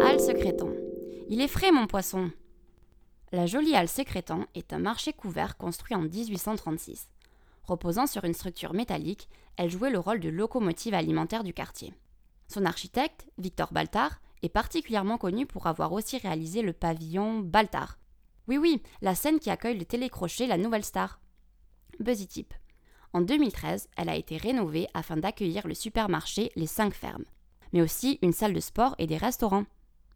Halle Secrétan. Il est frais, mon poisson. La jolie halle Secrétan est un marché couvert construit en 1836. Reposant sur une structure métallique, elle jouait le rôle de locomotive alimentaire du quartier. Son architecte, Victor Baltard, est particulièrement connu pour avoir aussi réalisé le pavillon Baltard. Oui, oui, la scène qui accueille le télécrochet La Nouvelle Star. Buzzy Tip. En 2013, elle a été rénovée afin d'accueillir le supermarché Les Cinq Fermes, mais aussi une salle de sport et des restaurants.